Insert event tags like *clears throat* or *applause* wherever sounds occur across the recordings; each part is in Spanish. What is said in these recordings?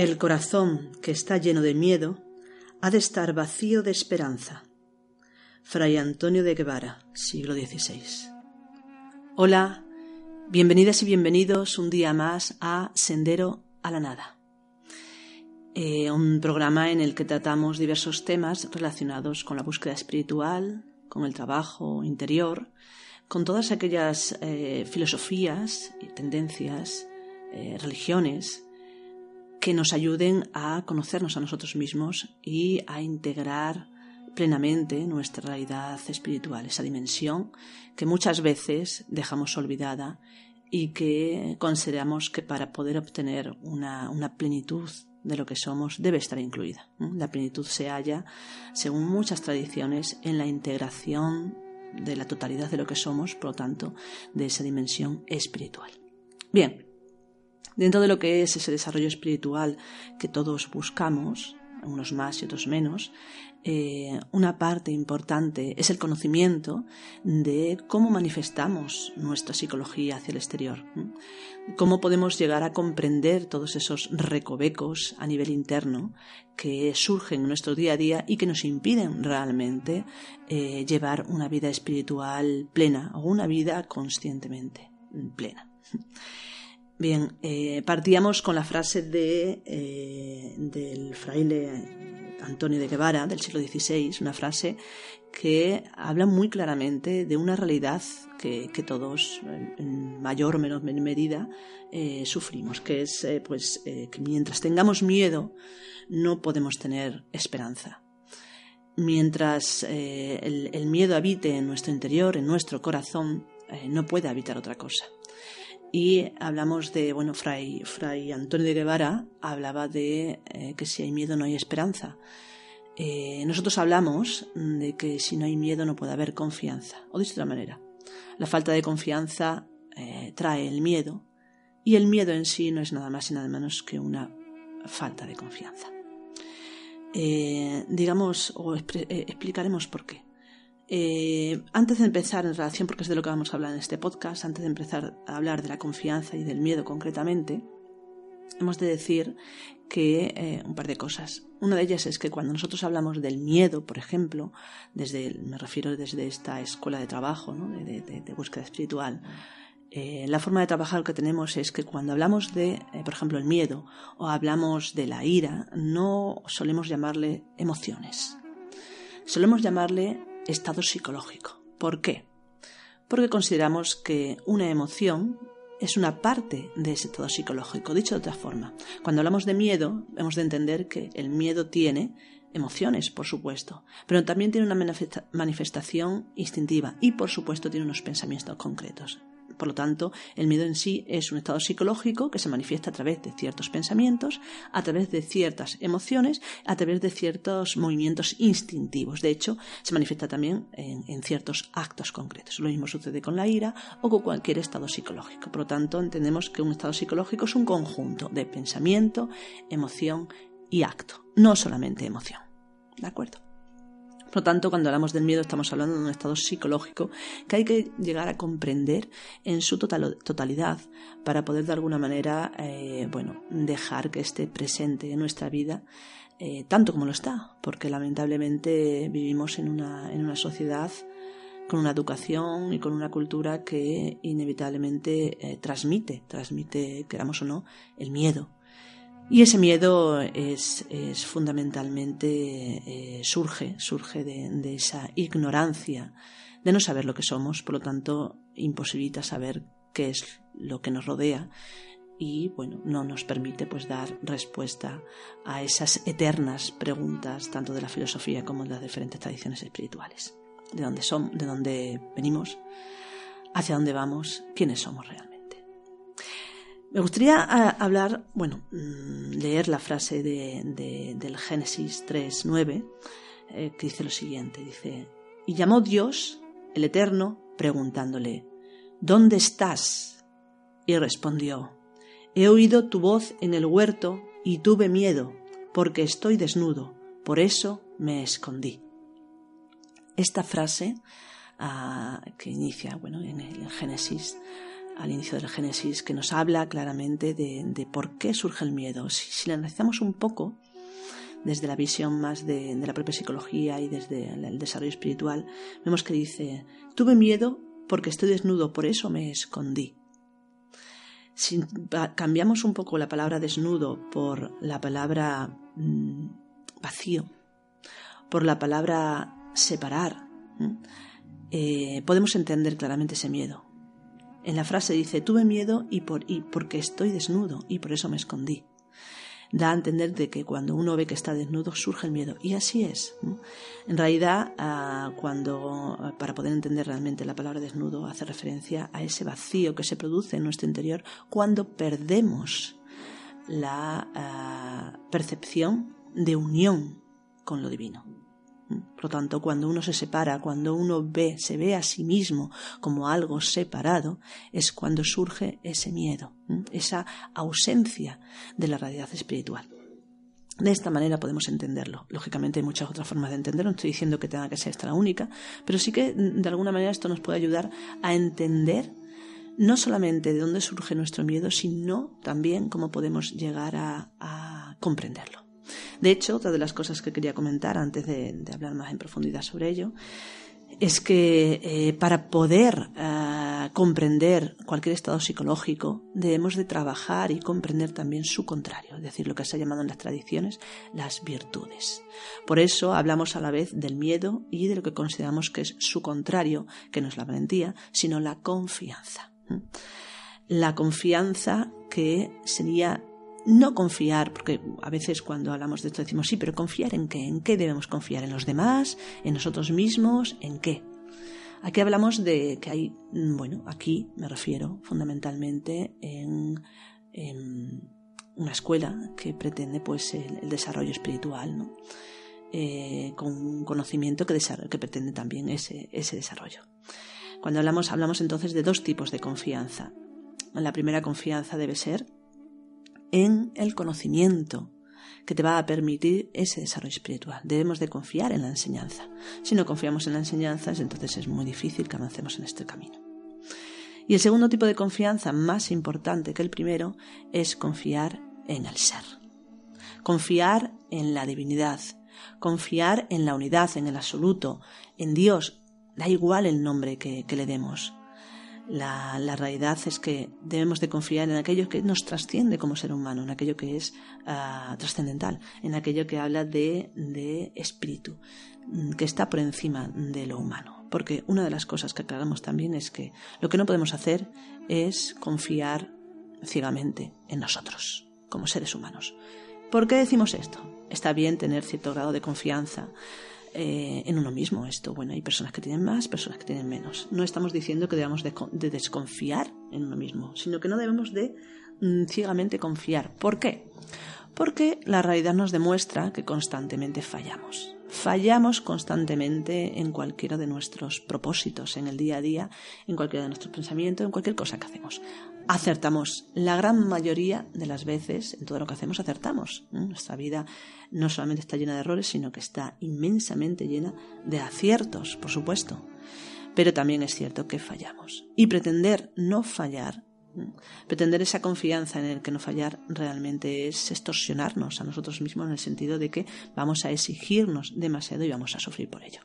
El corazón que está lleno de miedo ha de estar vacío de esperanza. Fray Antonio de Guevara, siglo XVI. Hola, bienvenidas y bienvenidos un día más a Sendero a la Nada, eh, un programa en el que tratamos diversos temas relacionados con la búsqueda espiritual, con el trabajo interior, con todas aquellas eh, filosofías y tendencias, eh, religiones, que nos ayuden a conocernos a nosotros mismos y a integrar plenamente nuestra realidad espiritual, esa dimensión que muchas veces dejamos olvidada y que consideramos que para poder obtener una, plenitud de lo que somos debe estar incluida. La plenitud se halla, según muchas tradiciones, en la integración de la totalidad de lo que somos, por lo tanto, de esa dimensión espiritual. Bien, Dentro de lo que es ese desarrollo espiritual que todos buscamos, unos más y otros menos, eh, una parte importante es el conocimiento de cómo manifestamos nuestra psicología hacia el exterior, cómo podemos llegar a comprender todos esos recovecos a nivel interno que surgen en nuestro día a día y que nos impiden realmente eh, llevar una vida espiritual plena o una vida conscientemente plena. Bien, eh, partíamos con la frase de, eh, del fraile Antonio de Guevara del siglo XVI, una frase que habla muy claramente de una realidad que, todos, en mayor o menor medida, eh, sufrimos, que es pues, que mientras tengamos miedo no podemos tener esperanza. Mientras el, el, miedo habite en nuestro interior, en nuestro corazón, no puede habitar otra cosa. Y hablamos de, bueno, Fray, Fray Antonio de Guevara hablaba de eh, que si hay miedo no hay esperanza. Eh, nosotros hablamos de que si no hay miedo no puede haber confianza. O de otra manera, la falta de confianza eh, trae el miedo y el miedo en sí no es nada más y nada menos que una falta de confianza. digamos, o explicaremos por qué. Eh, antes de empezar en relación, porque es de lo que vamos a hablar en este podcast, antes de empezar a hablar de la confianza y del miedo concretamente, hemos de decir que eh, un par de cosas. Una de ellas es que cuando nosotros hablamos del miedo, por ejemplo, desde me refiero desde esta escuela de trabajo, de, búsqueda espiritual, eh, la forma de trabajar que tenemos es que cuando hablamos de, por ejemplo, el miedo o hablamos de la ira, no solemos llamarle emociones. Solemos llamarle estado psicológico. ¿Por qué? Porque consideramos que una emoción es una parte de ese estado psicológico. Dicho de otra forma, cuando hablamos de miedo, hemos de entender que el miedo tiene emociones, por supuesto, pero también tiene una manifestación instintiva y, por supuesto, tiene unos pensamientos concretos. Por lo tanto, el miedo en sí es un estado psicológico que se manifiesta a través de ciertos pensamientos, a través de ciertas emociones, a través de ciertos movimientos instintivos. De hecho, se manifiesta también en, ciertos actos concretos. Lo mismo sucede con la ira o con cualquier estado psicológico. Por lo tanto, entendemos que un estado psicológico es un conjunto de pensamiento, emoción y acto, no solamente emoción. ¿De acuerdo? Por lo tanto, cuando hablamos del miedo estamos hablando de un estado psicológico que hay que llegar a comprender en su totalidad para poder de alguna manera eh, bueno, dejar que esté presente en nuestra vida eh, tanto como lo está, porque lamentablemente vivimos en una, en una sociedad con una educación y con una cultura que inevitablemente eh, transmite, transmite, queramos o no, el miedo, y ese miedo es, fundamentalmente, eh, surge, surge de, esa ignorancia, de no saber lo que somos, por lo tanto, imposibilita saber qué es lo que nos rodea y bueno, no nos permite pues dar respuesta a esas eternas preguntas tanto de la filosofía como de las diferentes tradiciones espirituales. De dónde somos, de dónde venimos, hacia dónde vamos, quiénes somos realmente. Me gustaría ah, hablar, bueno, mm, leer la frase de, del Génesis 3.9, eh, que dice lo siguiente, dice, y llamó Dios, el Eterno, preguntándole, ¿Dónde estás? Y respondió, He oído tu voz en el huerto y tuve miedo, porque estoy desnudo, por eso me escondí. Esta frase ah, que inicia bueno, en el Génesis, al inicio del Génesis, que nos habla claramente de, por qué surge el miedo. Si, la analizamos un poco, desde la visión más de, de, la propia psicología y desde el desarrollo espiritual, vemos que dice, tuve miedo porque estoy desnudo, por eso me escondí. Si cambiamos un poco la palabra desnudo por la palabra mm, vacío, por la palabra separar, eh, podemos entender claramente ese miedo. En la frase dice, tuve miedo y, por, y porque estoy desnudo y por eso me escondí da a entender de que cuando uno ve que está desnudo surge el miedo. Y así es. En realidad, ah, cuando, para poder entender realmente la palabra desnudo, hace referencia a ese vacío que se produce en nuestro interior cuando perdemos la ah, percepción de unión con lo divino. Por lo tanto, cuando uno se separa, cuando uno ve, se ve a sí mismo como algo separado, es cuando surge ese miedo, esa ausencia de la realidad espiritual. De esta manera podemos entenderlo. Lógicamente hay muchas otras formas de entenderlo, no estoy diciendo que tenga que ser esta la única, pero sí que de alguna manera esto nos puede ayudar a entender no solamente de dónde surge nuestro miedo, sino también cómo podemos llegar a comprenderlo. De hecho, otra de las cosas que quería comentar antes de, hablar más en profundidad sobre ello es que eh, para poder eh, comprender cualquier estado psicológico debemos de trabajar y comprender también su contrario, es decir, lo que se ha llamado en las tradiciones las virtudes. Por eso hablamos a la vez del miedo y de lo que consideramos que es su contrario, que no es la valentía, sino la confianza. La confianza que sería no confiar, porque a veces cuando hablamos de esto decimos, sí, pero confiar en qué, en qué debemos confiar, en los demás, en nosotros mismos, en qué. Aquí hablamos de que hay, mm, bueno, aquí me refiero fundamentalmente en, una escuela que pretende pues el, desarrollo espiritual, ¿no? Eh, con un conocimiento que, que pretende también ese, ese desarrollo. Cuando hablamos, hablamos entonces de dos tipos de confianza. La primera confianza debe ser en el conocimiento que te va a permitir ese desarrollo espiritual. Debemos de confiar en la enseñanza. Si no confiamos en la enseñanza, entonces es muy difícil que avancemos en este camino. Y el segundo tipo de confianza, más importante que el primero, es confiar en el ser. Confiar en la divinidad, confiar en la unidad, en el absoluto, en Dios, da igual el nombre que, que le demos. La, realidad es que debemos de confiar en aquello que nos trasciende como ser humano, en aquello que es ah, trascendental, en aquello que habla de, de espíritu, mm, que está por encima de lo humano. Porque una de las cosas que aclaramos también es que lo que no podemos hacer es confiar ciegamente en nosotros, como seres humanos. ¿Por qué decimos esto? Está bien tener cierto grado de confianza eh, en uno mismo esto. Bueno, hay personas que tienen más, personas que tienen menos. No estamos diciendo que debamos de, desconfiar en uno mismo, sino que no debemos de mm, ciegamente confiar. ¿Por qué? Porque la realidad nos demuestra que constantemente fallamos. Fallamos constantemente en cualquiera de nuestros propósitos, en el día a día, en cualquiera de nuestros pensamientos, en cualquier cosa que hacemos acertamos. La gran mayoría de las veces en todo lo que hacemos acertamos. Nuestra vida no solamente está llena de errores, sino que está inmensamente llena de aciertos, por supuesto. Pero también es cierto que fallamos. Y pretender no fallar, pretender esa confianza en el que no fallar realmente es extorsionarnos a nosotros mismos en el sentido de que vamos a exigirnos demasiado y vamos a sufrir por ello.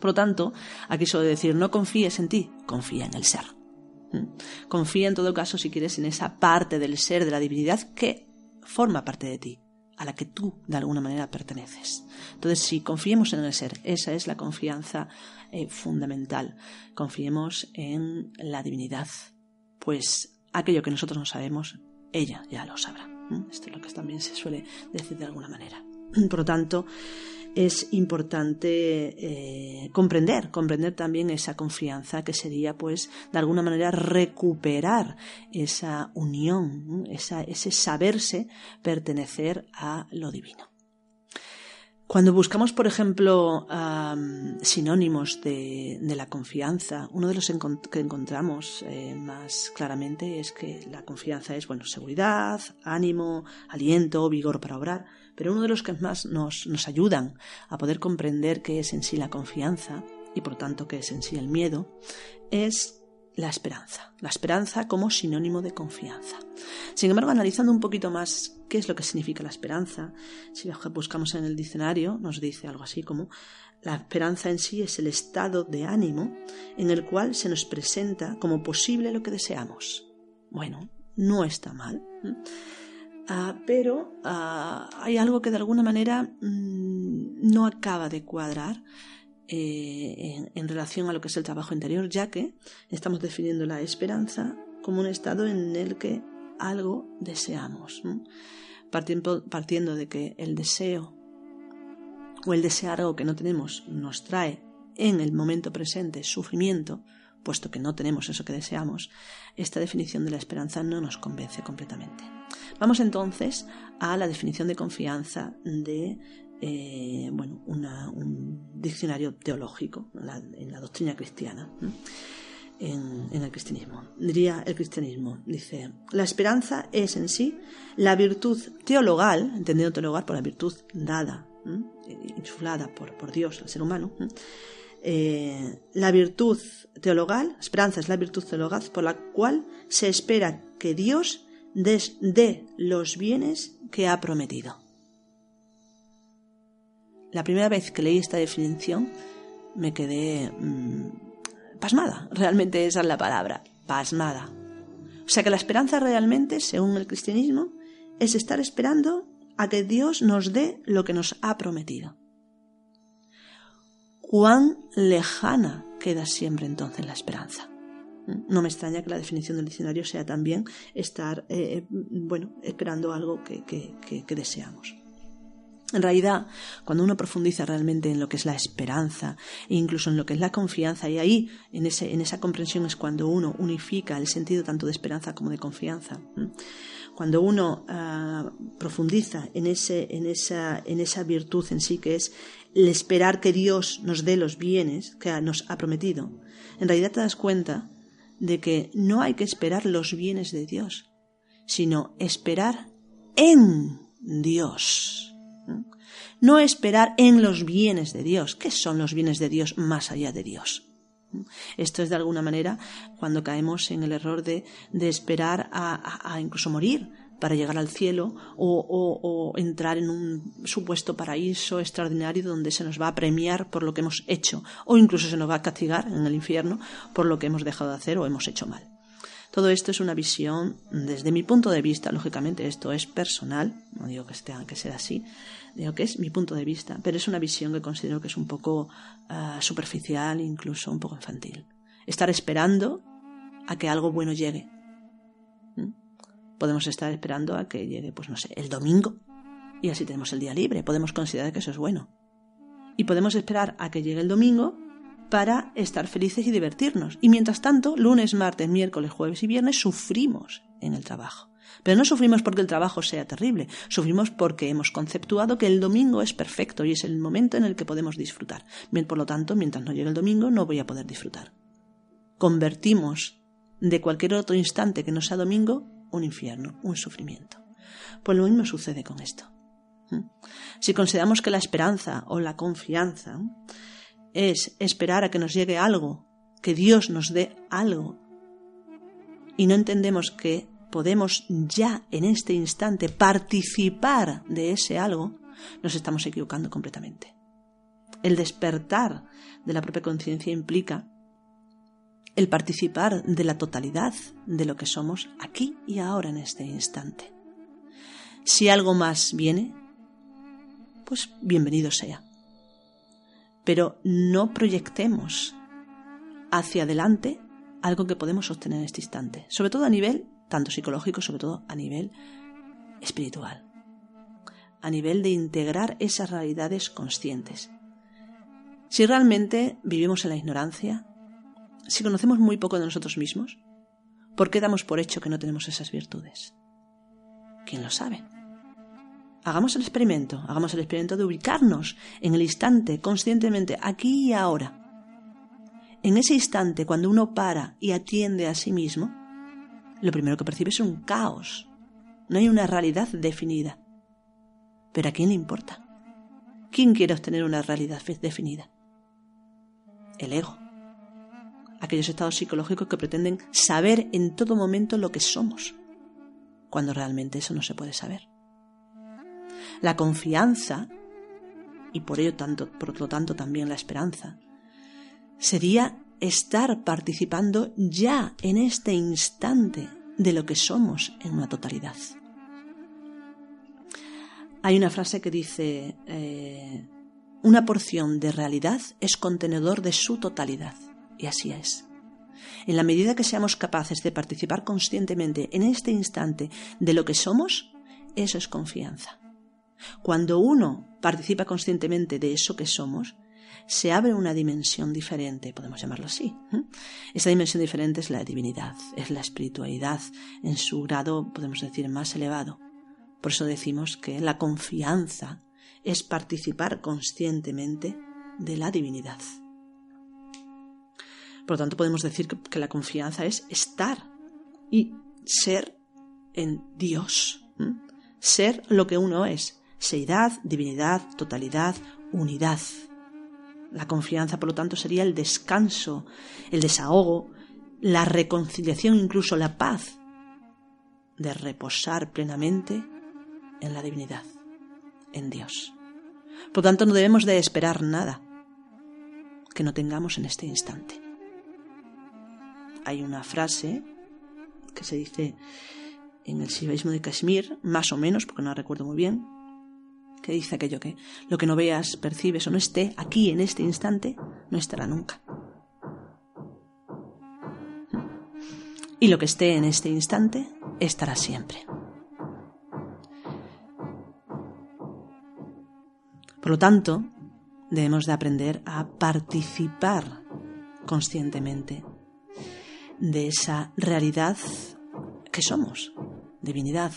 Por lo tanto, aquí suelo decir, no confíes en ti, confía en el ser. Confía en todo caso, si quieres, en esa parte del ser, de la divinidad que forma parte de ti, a la que tú de alguna manera perteneces. Entonces, si confiemos en el ser, esa es la confianza eh, fundamental. Confiemos en la divinidad, pues aquello que nosotros no sabemos, ella ya lo sabrá. Esto es lo que también se suele decir de alguna manera. *clears throat* Por lo tanto, es importante eh, comprender, comprender también esa confianza que sería, pues, de alguna manera recuperar esa unión, ese saberse pertenecer a lo divino. Cuando buscamos, por ejemplo, sinónimos de, la confianza, uno de los que encontramos eh, más claramente es que la confianza es, bueno, seguridad, ánimo, aliento, vigor para obrar, pero uno de los que más nos, nos ayudan a poder comprender qué es en sí la confianza y por tanto qué es en sí el miedo es la esperanza, la esperanza como sinónimo de confianza. Sin embargo, analizando un poquito más qué es lo que significa la esperanza, si buscamos en el diccionario, nos dice algo así como la esperanza en sí es el estado de ánimo en el cual se nos presenta como posible lo que deseamos. Bueno, no está mal. Ah, pero ah, hay algo que de alguna manera mm, no acaba de cuadrar eh, en, relación a lo que es el trabajo interior, ya que estamos definiendo la esperanza como un estado en el que algo deseamos, partiendo, partiendo de que el deseo o el desear algo que no tenemos nos trae en el momento presente sufrimiento, puesto que no tenemos eso que deseamos, esta definición de la esperanza no nos convence completamente. Vamos entonces a la definición de confianza de eh, bueno, un diccionario teológico en la, doctrina cristiana, en, el cristianismo. Diría el cristianismo, dice, la esperanza es en sí la virtud teologal, entendiendo teologal por la virtud dada, insuflada por, por, Dios al ser humano, eh, la virtud teologal, esperanza es la virtud teologal por la cual se espera que Dios dé los bienes que ha prometido. La primera vez que leí esta definición me quedé mm, pasmada, realmente esa es la palabra, pasmada. O sea que la esperanza realmente, según el cristianismo, es estar esperando a que Dios nos dé lo que nos ha prometido. ¿Cuán lejana queda siempre entonces la esperanza? No me extraña que la definición del diccionario sea también estar, eh, bueno, esperando algo que deseamos. En realidad, cuando uno profundiza realmente en lo que es la esperanza e incluso en lo que es la confianza, y ahí, en, ese, en esa comprensión, es cuando uno unifica el sentido tanto de esperanza como de confianza. Cuando uno ah, profundiza en, ese, en, esa, en esa virtud en sí, que es el esperar que Dios nos dé los bienes que nos ha prometido, en realidad te das cuenta de que no hay que esperar los bienes de Dios, sino esperar en Dios no esperar en los bienes de Dios. ¿Qué son los bienes de Dios más allá de Dios? Esto es de alguna manera cuando caemos en el error de, esperar a, incluso morir para llegar al cielo o, entrar en un supuesto paraíso extraordinario donde se nos va a premiar por lo que hemos hecho o incluso se nos va a castigar en el infierno por lo que hemos dejado de hacer o hemos hecho mal. Todo esto es una visión, desde mi punto de vista, lógicamente esto es personal, no digo que tenga que ser así, digo que es mi punto de vista, pero es una visión que considero que es un poco uh, superficial, incluso un poco infantil. Estar esperando a que algo bueno llegue. ¿Mm? Podemos estar esperando a que llegue, pues no sé, el domingo y así tenemos el día libre. Podemos considerar que eso es bueno. Y podemos esperar a que llegue el domingo para estar felices y divertirnos. Y mientras tanto, lunes, martes, miércoles, jueves y viernes sufrimos en el trabajo. Pero no sufrimos porque el trabajo sea terrible, sufrimos porque hemos conceptuado que el domingo es perfecto y es el momento en el que podemos disfrutar. Por lo tanto, mientras no llegue el domingo no voy a poder disfrutar. Convertimos de cualquier otro instante que no sea domingo un infierno, un sufrimiento. Pues lo mismo sucede con esto. ¿Mm? Si consideramos que la esperanza o la confianza es esperar a que nos llegue algo, que Dios nos dé algo. Y no entendemos que podemos ya en este instante participar de ese algo, nos estamos equivocando completamente. El despertar de la propia conciencia implica el participar de la totalidad de lo que somos aquí y ahora en este instante. Si algo más viene, pues bienvenido sea pero no proyectemos hacia adelante algo que podemos sostener en este instante, sobre todo a nivel tanto psicológico, sobre todo a nivel espiritual, a nivel de integrar esas realidades conscientes. Si realmente vivimos en la ignorancia, si conocemos muy poco de nosotros mismos, ¿por qué damos por hecho que no tenemos esas virtudes? ¿Quién lo sabe? Hagamos el experimento, hagamos el experimento de ubicarnos en el instante, conscientemente, aquí y ahora. En ese instante, cuando uno para y atiende a sí mismo, lo primero que percibe es un caos. No hay una realidad definida. Pero ¿a quién le importa? ¿Quién quiere obtener una realidad definida? El ego. Aquellos estados psicológicos que pretenden saber en todo momento lo que somos, cuando realmente eso no se puede saber. La confianza, y por ello tanto, por lo tanto también la esperanza, sería estar participando ya en este instante de lo que somos en una totalidad. Hay una frase que dice, eh, una porción de realidad es contenedor de su totalidad. Y así es. En la medida que seamos capaces de participar conscientemente en este instante de lo que somos, eso es confianza. Cuando uno participa conscientemente de eso que somos, se abre una dimensión diferente, podemos llamarlo así. Esa dimensión diferente es la divinidad, es la espiritualidad en su grado, podemos decir, más elevado. Por eso decimos que la confianza es participar conscientemente de la divinidad. Por lo tanto, podemos decir que la confianza es estar y ser en Dios, ser lo que uno es, seidad, divinidad, totalidad, unidad. La confianza, por lo tanto, sería el descanso, el desahogo, la reconciliación, incluso la paz, de reposar plenamente en la divinidad, en Dios. Por lo tanto, no debemos de esperar nada que no tengamos en este instante. Hay una frase que se dice en el sibaísmo de Kashmir, más o menos, porque no la recuerdo muy bien, que dice aquello que lo que no veas, percibes o no esté aquí en este instante, no estará nunca. Y lo que esté en este instante estará siempre. Por lo tanto, debemos de aprender a participar conscientemente de esa realidad que somos, divinidad.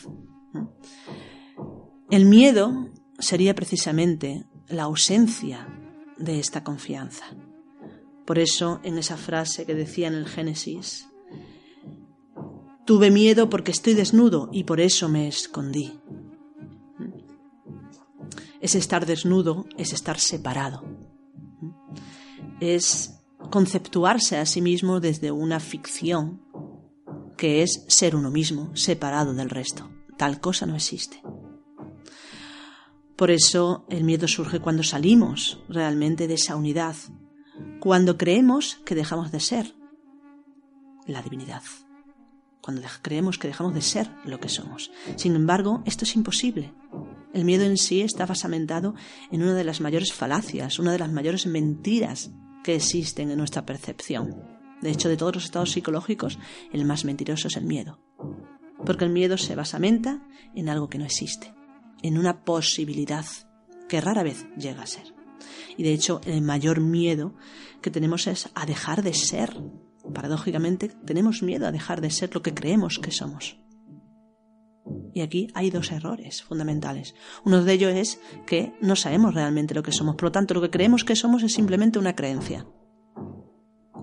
El miedo sería precisamente la ausencia de esta confianza. Por eso, en esa frase que decía en el Génesis, tuve miedo porque estoy desnudo y por eso me escondí. Es estar desnudo, es estar separado. Es conceptuarse a sí mismo desde una ficción que es ser uno mismo, separado del resto. Tal cosa no existe. Por eso el miedo surge cuando salimos realmente de esa unidad, cuando creemos que dejamos de ser la divinidad, cuando creemos que dejamos de ser lo que somos. Sin embargo, esto es imposible. El miedo en sí está basamentado en una de las mayores falacias, una de las mayores mentiras que existen en nuestra percepción. De hecho, de todos los estados psicológicos, el más mentiroso es el miedo. Porque el miedo se basamenta en algo que no existe en una posibilidad que rara vez llega a ser. Y de hecho, el mayor miedo que tenemos es a dejar de ser. Paradójicamente, tenemos miedo a dejar de ser lo que creemos que somos. Y aquí hay dos errores fundamentales. Uno de ellos es que no sabemos realmente lo que somos, por lo tanto lo que creemos que somos es simplemente una creencia.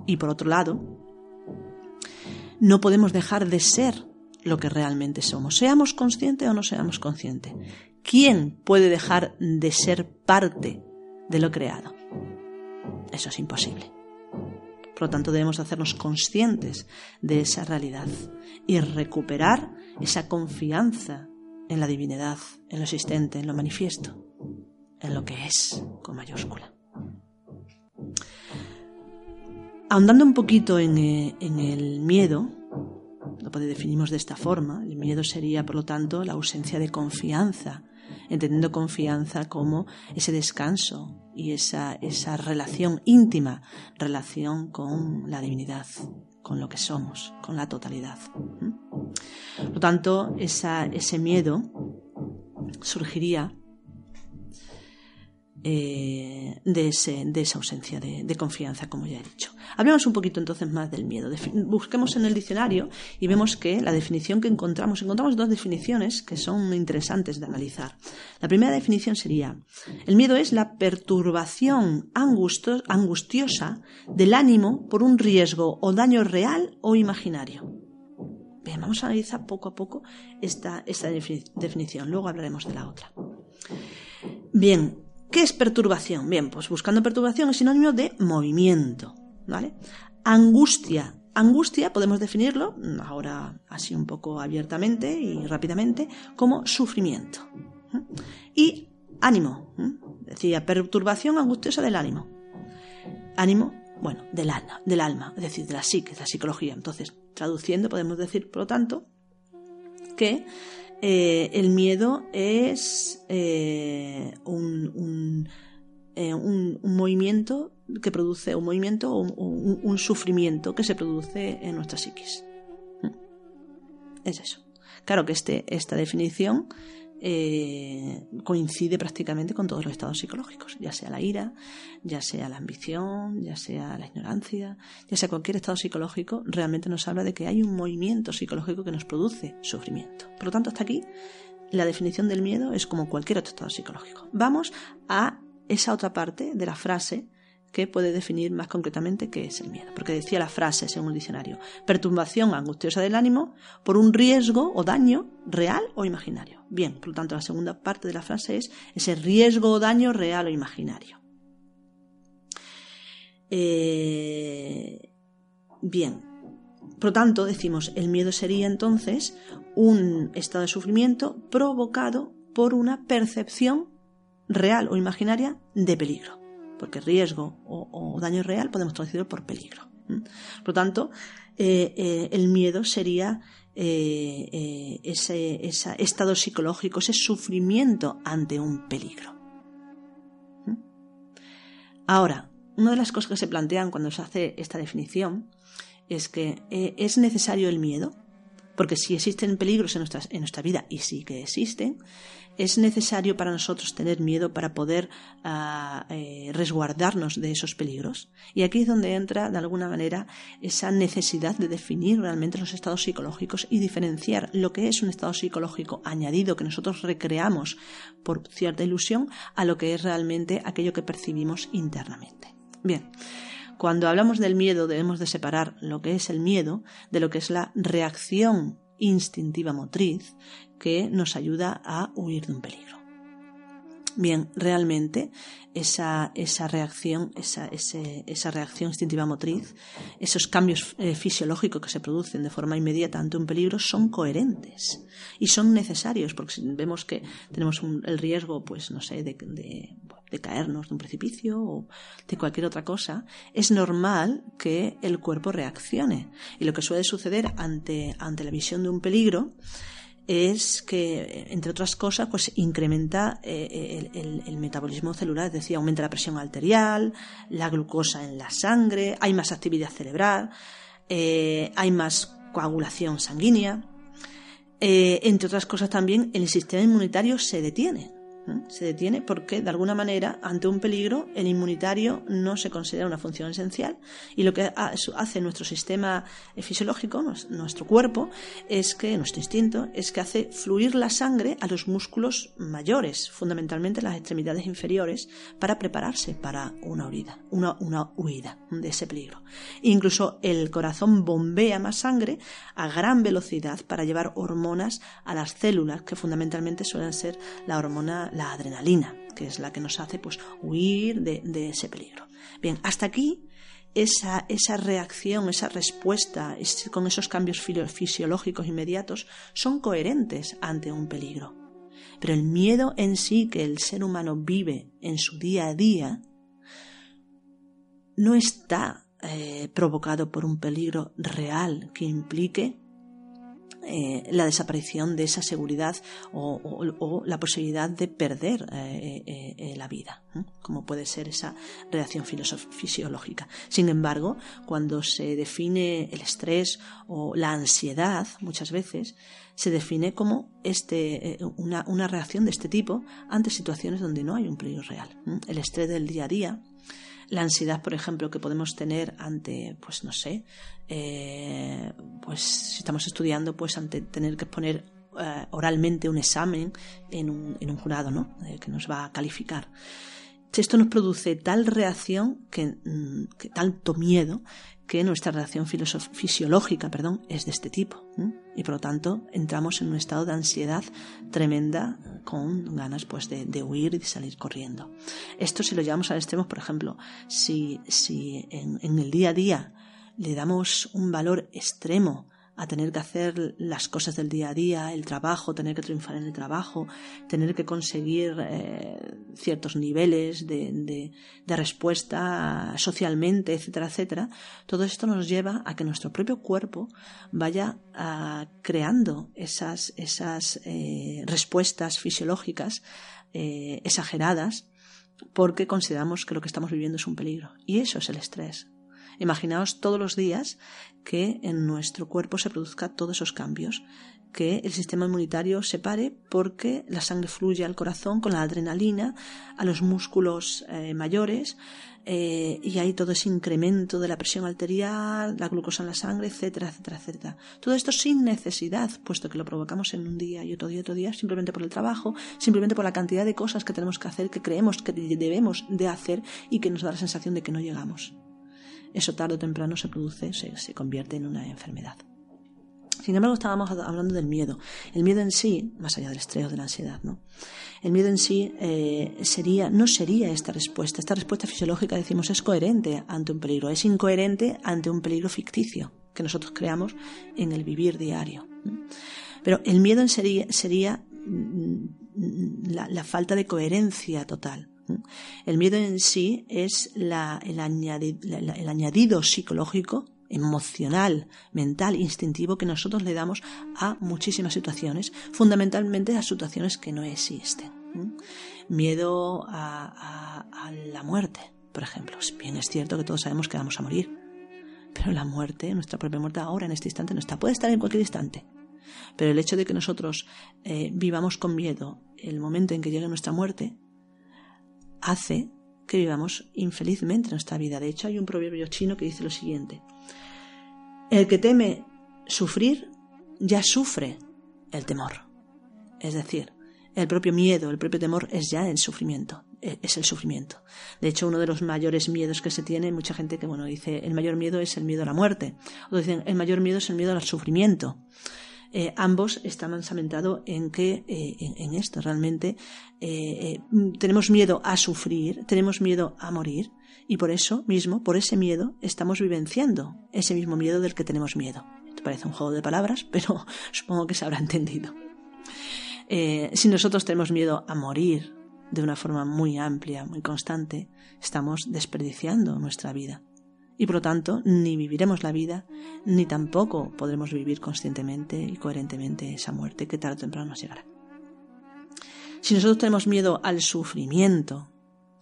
Y por otro lado, no podemos dejar de ser lo que realmente somos, seamos conscientes o no seamos conscientes. ¿Quién puede dejar de ser parte de lo creado? Eso es imposible. Por lo tanto, debemos hacernos conscientes de esa realidad y recuperar esa confianza en la divinidad, en lo existente, en lo manifiesto, en lo que es, con mayúscula. Ahondando un poquito en, eh, en el miedo, lo definimos de esta forma, el miedo sería, por lo tanto, la ausencia de confianza entendiendo confianza como ese descanso y esa, esa relación íntima, relación con la divinidad, con lo que somos, con la totalidad. Por lo tanto, ese miedo surgiría eh, de, esa ausencia de, confianza, como ya he dicho. Hablemos un poquito entonces más del miedo. busquemos en el diccionario y vemos que la definición que encontramos, encontramos dos definiciones que son interesantes de analizar. La primera definición sería, el miedo es la perturbación angustiosa del ánimo por un riesgo o daño real o imaginario. Bien, vamos a analizar poco a poco esta, esta definición, luego hablaremos de la otra. Bien, ¿Qué es perturbación? Bien, pues buscando perturbación es sinónimo de movimiento, ¿vale? Angustia. Angustia podemos definirlo, ahora así un poco abiertamente y rápidamente, como sufrimiento. Y ánimo. Decía, perturbación angustiosa del ánimo. Ánimo, bueno, del alma, del alma, es decir, de la psique, de la psicología. Entonces, traduciendo, podemos decir, por lo tanto, que eh, el miedo es eh, un, eh, un, un, movimiento que produce un movimiento o un, sufrimiento que se produce en nuestra psiquis. ¿Mm? Es eso. Claro que este, esta definición eh, coincide prácticamente con todos los estados psicológicos, ya sea la ira, ya sea la ambición, ya sea la ignorancia, ya sea cualquier estado psicológico, realmente nos habla de que hay un movimiento psicológico que nos produce sufrimiento. Por lo tanto, hasta aquí la definición del miedo es como cualquier otro estado psicológico. Vamos a esa otra parte de la frase que puede definir más concretamente qué es el miedo. Porque decía la frase, según el diccionario, perturbación angustiosa del ánimo por un riesgo o daño real o imaginario. Bien, por lo tanto, la segunda parte de la frase es ese riesgo o daño real o imaginario. Eh, bien, por lo tanto, decimos, el miedo sería entonces un estado de sufrimiento provocado por una percepción real o imaginaria de peligro porque riesgo o, daño real podemos traducirlo por peligro. Por lo tanto, eh, eh, el miedo sería eh, ese, estado psicológico, ese sufrimiento ante un peligro. Ahora, una de las cosas que se plantean cuando se hace esta definición es que es necesario el miedo, porque si existen peligros en, en nuestra vida, y sí que existen, es necesario para nosotros tener miedo para poder ah, eh, resguardarnos de esos peligros. Y aquí es donde entra, de alguna manera, esa necesidad de definir realmente los estados psicológicos y diferenciar lo que es un estado psicológico añadido que nosotros recreamos por cierta ilusión a lo que es realmente aquello que percibimos internamente. Bien. Cuando hablamos del miedo debemos de separar lo que es el miedo de lo que es la reacción instintiva motriz que nos ayuda a huir de un peligro. Bien, realmente esa, esa reacción, esa, esa, reacción instintiva motriz, esos cambios eh, fisiológicos que se producen de forma inmediata ante un peligro son coherentes y son necesarios porque si vemos que tenemos el riesgo, pues no sé, de, de caernos de un precipicio o de cualquier otra cosa, es normal que el cuerpo reaccione. Y lo que suele suceder ante, ante la visión de un peligro es que, entre otras cosas, pues incrementa eh, el, metabolismo celular, es decir, aumenta la presión arterial, la glucosa en la sangre, hay más actividad cerebral, eh, hay más coagulación sanguínea. Eh, entre otras cosas también el sistema inmunitario se detiene se detiene porque, de alguna manera, ante un peligro, el inmunitario no se considera una función esencial y lo que hace nuestro sistema fisiológico, nuestro cuerpo, es que, nuestro instinto, es que hace fluir la sangre a los músculos mayores, fundamentalmente las extremidades inferiores, para prepararse para una huida, una, una huida de ese peligro. incluso el corazón bombea más sangre a gran velocidad para llevar hormonas a las células, que fundamentalmente suelen ser la hormona la adrenalina, que es la que nos hace pues, huir de, ese peligro. Bien, hasta aquí esa, esa, reacción, esa respuesta con esos cambios fisiológicos inmediatos son coherentes ante un peligro. Pero el miedo en sí que el ser humano vive en su día a día no está eh, provocado por un peligro real que implique eh, la desaparición de esa seguridad o, la posibilidad de perder eh, eh, la vida, como puede ser esa reacción fisiológica. Sin embargo, cuando se define el estrés o la ansiedad, muchas veces, se define como este, una, una reacción de este tipo ante situaciones donde no hay un peligro real. El estrés del día a día, la ansiedad, por ejemplo, que podemos tener ante, pues no sé, eh, pues si estamos estudiando, pues ante tener que exponer eh, oralmente un examen en un, en un jurado, ¿no? Eh, que nos va a calificar. Esto nos produce tal reacción, que, mm, que tanto miedo, que nuestra reacción fisiológica perdón, es de este tipo. Y por lo tanto entramos en un estado de ansiedad tremenda con ganas pues, de, huir y de salir corriendo. Esto si lo llevamos al extremo, por ejemplo, si, si en, en el día a día le damos un valor extremo a tener que hacer las cosas del día a día, el trabajo, tener que triunfar en el trabajo, tener que conseguir eh, ciertos niveles de, respuesta socialmente, etcétera, etcétera, todo esto nos lleva a que nuestro propio cuerpo vaya ah, creando esas, esas eh, respuestas fisiológicas eh, exageradas porque consideramos que lo que estamos viviendo es un peligro. Y eso es el estrés. Imaginaos todos los días que en nuestro cuerpo se produzcan todos esos cambios, que el sistema inmunitario se pare porque la sangre fluye al corazón con la adrenalina, a los músculos eh, mayores, eh, y hay todo ese incremento de la presión arterial, la glucosa en la sangre, etcétera, etcétera, etcétera. Todo esto sin necesidad, puesto que lo provocamos en un día y otro día y otro día, simplemente por el trabajo, simplemente por la cantidad de cosas que tenemos que hacer, que creemos que debemos de hacer y que nos da la sensación de que no llegamos eso tarde o temprano se produce, se, convierte en una enfermedad. Sin embargo, estábamos hablando del miedo. El miedo en sí, más allá del estrés o de la ansiedad, ¿no? El miedo en sí eh, sería, no sería esta respuesta. Esta respuesta fisiológica, decimos, es coherente ante un peligro, es incoherente ante un peligro ficticio que nosotros creamos en el vivir diario. Pero el miedo en sería, sería mm, la falta de coherencia total. El miedo en sí es el, añadido psicológico emocional, mental, instintivo que nosotros le damos a muchísimas situaciones, fundamentalmente a situaciones que no existen. Miedo a, la muerte, por ejemplo. Bien es cierto que todos sabemos que vamos a morir, pero la muerte, nuestra propia muerte ahora, en este instante, no está. Puede estar en cualquier instante. Pero el hecho de que nosotros eh, vivamos con miedo el momento en que llegue nuestra muerte, hace que vivamos infelizmente nuestra vida. De hecho, hay un proverbio chino que dice lo siguiente. El que teme sufrir, ya sufre el temor. Es decir, el propio miedo, el propio temor es ya el sufrimiento, e, es el sufrimiento. De hecho, uno de los mayores miedos que se tiene, mucha gente que bueno dice, el mayor miedo es el miedo a la muerte, o dicen, el mayor miedo es el miedo al sufrimiento. Eh, ambos están basamentados en que eh, en, esto realmente eh, tenemos miedo a sufrir, tenemos miedo a morir y por eso mismo, por ese miedo, estamos vivenciando ese mismo miedo del que tenemos miedo. Esto parece un juego de palabras, *laughs* pero supongo que se habrá entendido. si nosotros tenemos miedo a morir de una forma muy amplia, muy constante, estamos desperdiciando nuestra vida y por lo tanto ni viviremos la vida, ni tampoco podremos vivir conscientemente y coherentemente esa muerte que tarde o temprano nos llegará. Si nosotros tenemos miedo al sufrimiento,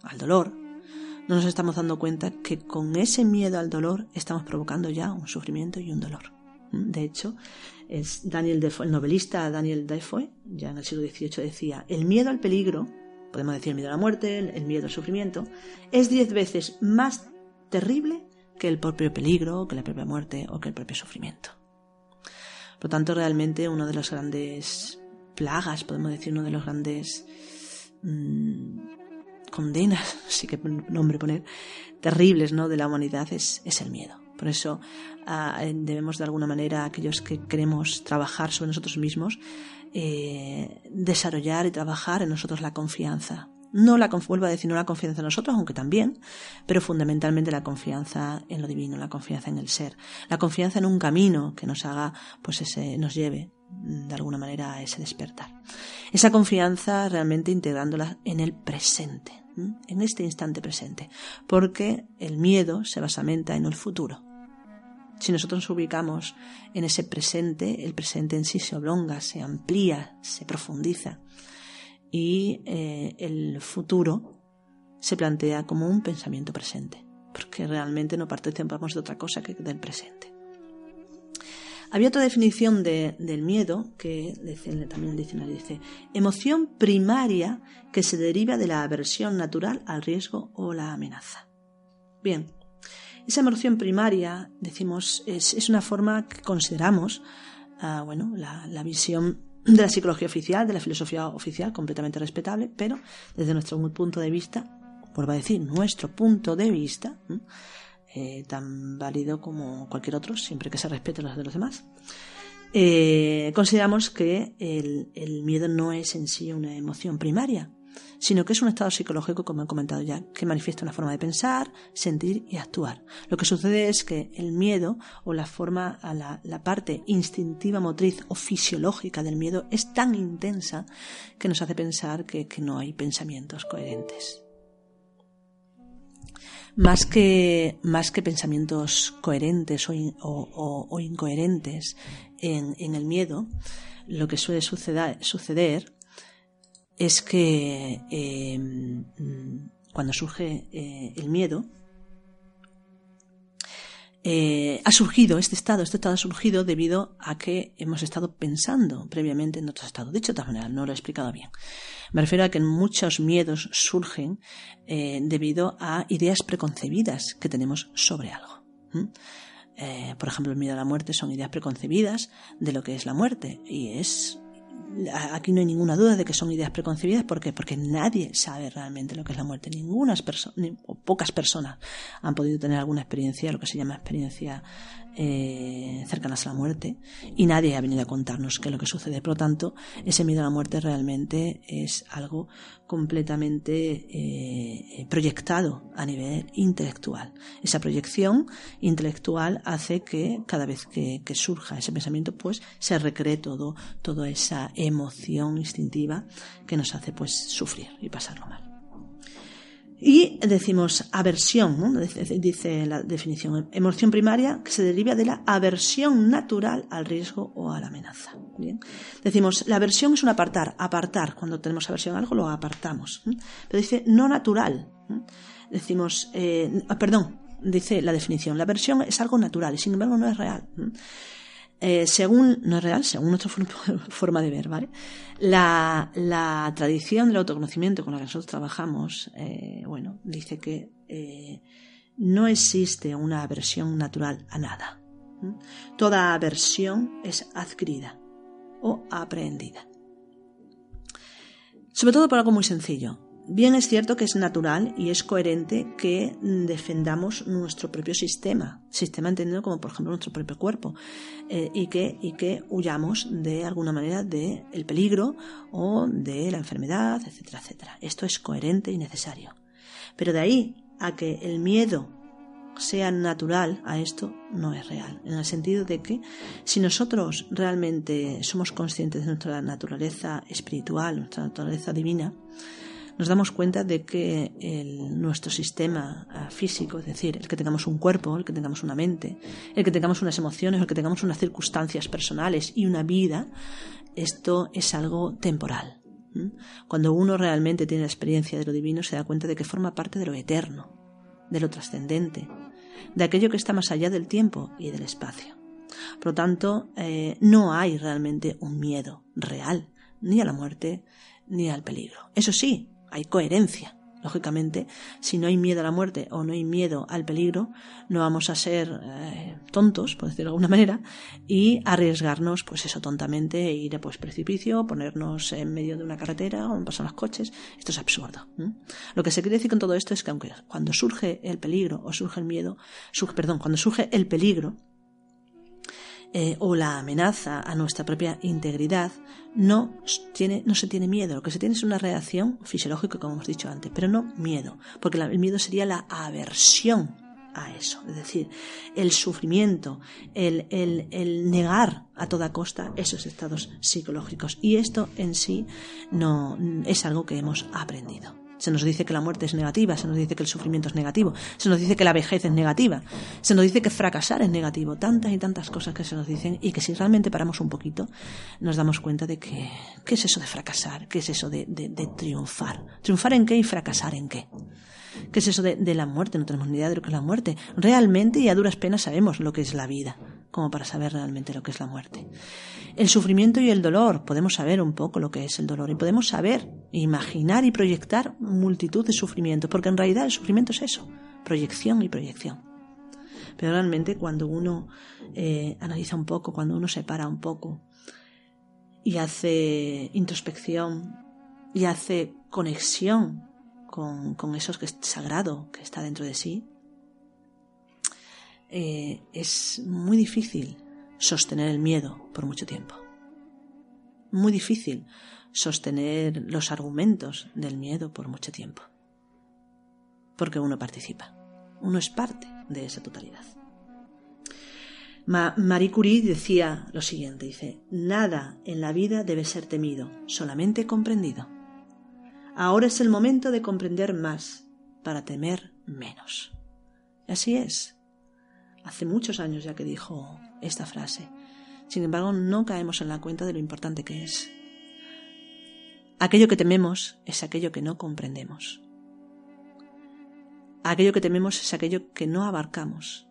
al dolor, no nos estamos dando cuenta que con ese miedo al dolor estamos provocando ya un sufrimiento y un dolor. De hecho, es Daniel el novelista Daniel Defoe, ya en el siglo XVIII decía, el miedo al peligro, podemos decir el miedo a la muerte, el miedo al sufrimiento, es diez veces más terrible que el propio peligro, que la propia muerte o que el propio sufrimiento. Por lo tanto, realmente una de las grandes plagas, podemos decir, uno de los grandes mm, condenas, *laughs* sí que nombre poner, terribles ¿no? de la humanidad es, el miedo. Por eso ah, debemos de alguna manera, aquellos que queremos trabajar sobre nosotros mismos, eh, desarrollar y trabajar en nosotros la confianza, no la, vuelvo a decir, no la confianza en nosotros, aunque también, pero fundamentalmente la confianza en lo divino, la confianza en el ser, la confianza en un camino que nos haga, pues ese, nos lleve mm, de alguna manera a ese despertar. Esa confianza realmente integrándola en el presente, en este instante presente, porque el miedo se basamenta en el futuro. Si nosotros nos ubicamos en ese presente, el presente en sí se oblonga, se amplía, se profundiza y eh, el futuro se plantea como un pensamiento presente, porque realmente no participamos de otra cosa que del presente. Había otra definición del miedo que también el diccionario dice emoción primaria que se deriva de la aversión natural al riesgo o la amenaza. Bien, esa emoción primaria, decimos, es, una forma que consideramos, ah, bueno, la, visión de la psicología oficial, de la filosofía oficial, completamente respetable, pero desde nuestro punto de vista, vuelvo a decir, nuestro punto de vista, eh, tan válido como cualquier otro, siempre que se respete los de los demás, eh, consideramos que el miedo no es en sí una emoción primaria, sino que es un estado psicológico, como he comentado ya, que manifiesta una forma de pensar, sentir y actuar. Lo que sucede es que el miedo o la forma, la, la parte instintiva motriz o fisiológica del miedo es tan intensa que nos hace pensar que, no hay pensamientos coherentes. Más que, más que pensamientos coherentes o, incoherentes en, el miedo, lo que suele suceder es que eh, cuando surge eh, el miedo, eh, ha surgido este estado, este estado ha surgido debido a que hemos estado pensando previamente en otro estado. Dicho de otra manera, no lo he explicado bien. Me refiero a que muchos miedos surgen debido a ideas preconcebidas que tenemos sobre algo. por ejemplo, el miedo a la muerte son ideas preconcebidas de lo que es la muerte y es aquí no hay ninguna duda de que son ideas preconcebidas. ¿Por qué? Porque nadie sabe realmente lo que es la muerte. Ninguna persona, o pocas personas han podido tener alguna experiencia, lo que se llama experiencia eh, cercanas a la muerte y nadie ha venido a contarnos qué es lo que sucede. Por lo tanto, ese miedo a la muerte realmente es algo completamente eh, proyectado a nivel intelectual. Esa proyección intelectual hace que cada vez que, que surja ese pensamiento, pues se recree todo, toda esa emoción instintiva que nos hace pues sufrir y pasarlo mal. Y decimos aversión, dice la definición, emoción primaria que se deriva de la aversión natural al riesgo o a la amenaza. ¿bien? Decimos, la aversión es un apartar, apartar, cuando tenemos aversión a algo lo apartamos. Pero dice no natural. Decimos, eh, perdón, dice la definición, la aversión es algo natural y sin embargo no es real. Eh, según, no es real, según nuestra *laughs* forma de ver, ¿vale? La, la, tradición del autoconocimiento con la que nosotros trabajamos, eh, bueno, dice que eh, no existe una aversión natural a nada. Toda aversión es adquirida o aprendida. Sobre todo por algo muy sencillo. Bien es cierto que es natural y es coherente que defendamos nuestro propio sistema, sistema entendido como por ejemplo nuestro propio cuerpo, eh, y, que, y que huyamos de alguna manera del el peligro o de la enfermedad, etcétera, etcétera. Esto es coherente y necesario. Pero de ahí a que el miedo sea natural a esto no es real, en el sentido de que si nosotros realmente somos conscientes de nuestra naturaleza espiritual, nuestra naturaleza divina, nos damos cuenta de que nuestro sistema ah, físico, es decir, el que tengamos un cuerpo, el que tengamos una mente, el que tengamos unas emociones, el que tengamos unas circunstancias personales y una vida, esto es algo temporal. Cuando uno realmente tiene la experiencia de lo divino, se da cuenta de que forma parte de lo eterno, de lo trascendente, de aquello que está más allá del tiempo y del espacio. Por lo tanto, eh, no hay realmente un miedo real, ni a la muerte, ni al peligro. Eso sí, hay coherencia. Lógicamente, si no hay miedo a la muerte o no hay miedo al peligro, no vamos a ser eh, tontos, por decirlo de alguna manera, y arriesgarnos, pues eso, tontamente, e ir a pues, precipicio, ponernos en medio de una carretera o pasan los coches. Esto es absurdo. Lo que se quiere decir con todo esto es que aunque cuando surge el peligro o surge el miedo, perdón, cuando surge el peligro, eh, o la amenaza a nuestra propia integridad, no, tiene, no se tiene miedo. Lo que se tiene es una reacción fisiológica, como hemos dicho antes, pero no miedo, porque el miedo sería la aversión a eso, es decir, el sufrimiento, el, el, el, negar a toda costa esos estados psicológicos. Y esto en sí no es algo que hemos aprendido. Se nos dice que la muerte es negativa, se nos dice que el sufrimiento es negativo, se nos dice que la vejez es negativa, se nos dice que fracasar es negativo, tantas y tantas cosas que se nos dicen y que si realmente paramos un poquito nos damos cuenta de que, ¿qué es eso de fracasar? ¿Qué es eso de, de, triunfar? ¿Triunfar en qué y fracasar en qué? ¿Qué es eso de, de, la muerte? No tenemos ni idea de lo que es la muerte. Realmente y a duras penas sabemos lo que es la vida, como para saber realmente lo que es la muerte. El sufrimiento y el dolor, podemos saber un poco lo que es el dolor y podemos saber, imaginar y proyectar multitud de sufrimientos, porque en realidad el sufrimiento es eso, proyección y proyección. Pero realmente cuando uno eh, analiza un poco, cuando uno se para un poco y hace introspección y hace conexión con, con eso que es sagrado, que está dentro de sí, eh, es muy difícil sostener el miedo por mucho tiempo. Muy difícil sostener los argumentos del miedo por mucho tiempo. Porque uno participa. Uno es parte de esa totalidad. Marie Curie decía lo siguiente, dice, nada en la vida debe ser temido, solamente comprendido. Ahora es el momento de comprender más para temer menos. Así es. Hace muchos años ya que dijo esta frase. Sin embargo, no caemos en la cuenta de lo importante que es. Aquello que tememos es aquello que no comprendemos. Aquello que tememos es aquello que no abarcamos.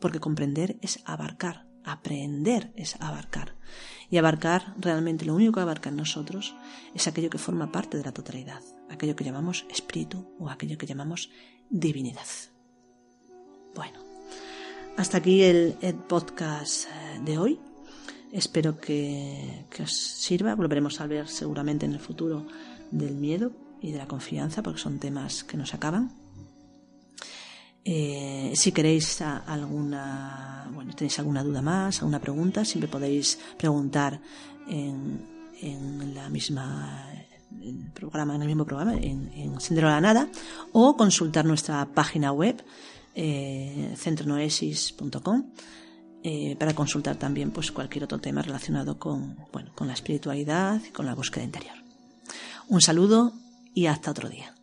Porque comprender es abarcar, aprender es abarcar. Y abarcar, realmente lo único que abarca en nosotros es aquello que forma parte de la totalidad, aquello que llamamos espíritu o aquello que llamamos divinidad. Bueno, hasta aquí el, podcast eh, de hoy. Espero que, os sirva. Volveremos a ver seguramente en el futuro del miedo y de la confianza, porque son temas que nos acaban. Eh, si queréis alguna, bueno, tenéis alguna duda más, alguna pregunta, siempre podéis preguntar en, en la misma programa, en el mismo programa, en, en Sendero a la Nada, o consultar nuestra página web eh, centronoesis.com eh, para consultar también pues cualquier otro tema relacionado con, bueno, con la espiritualidad y con la búsqueda interior. Un saludo y hasta otro día.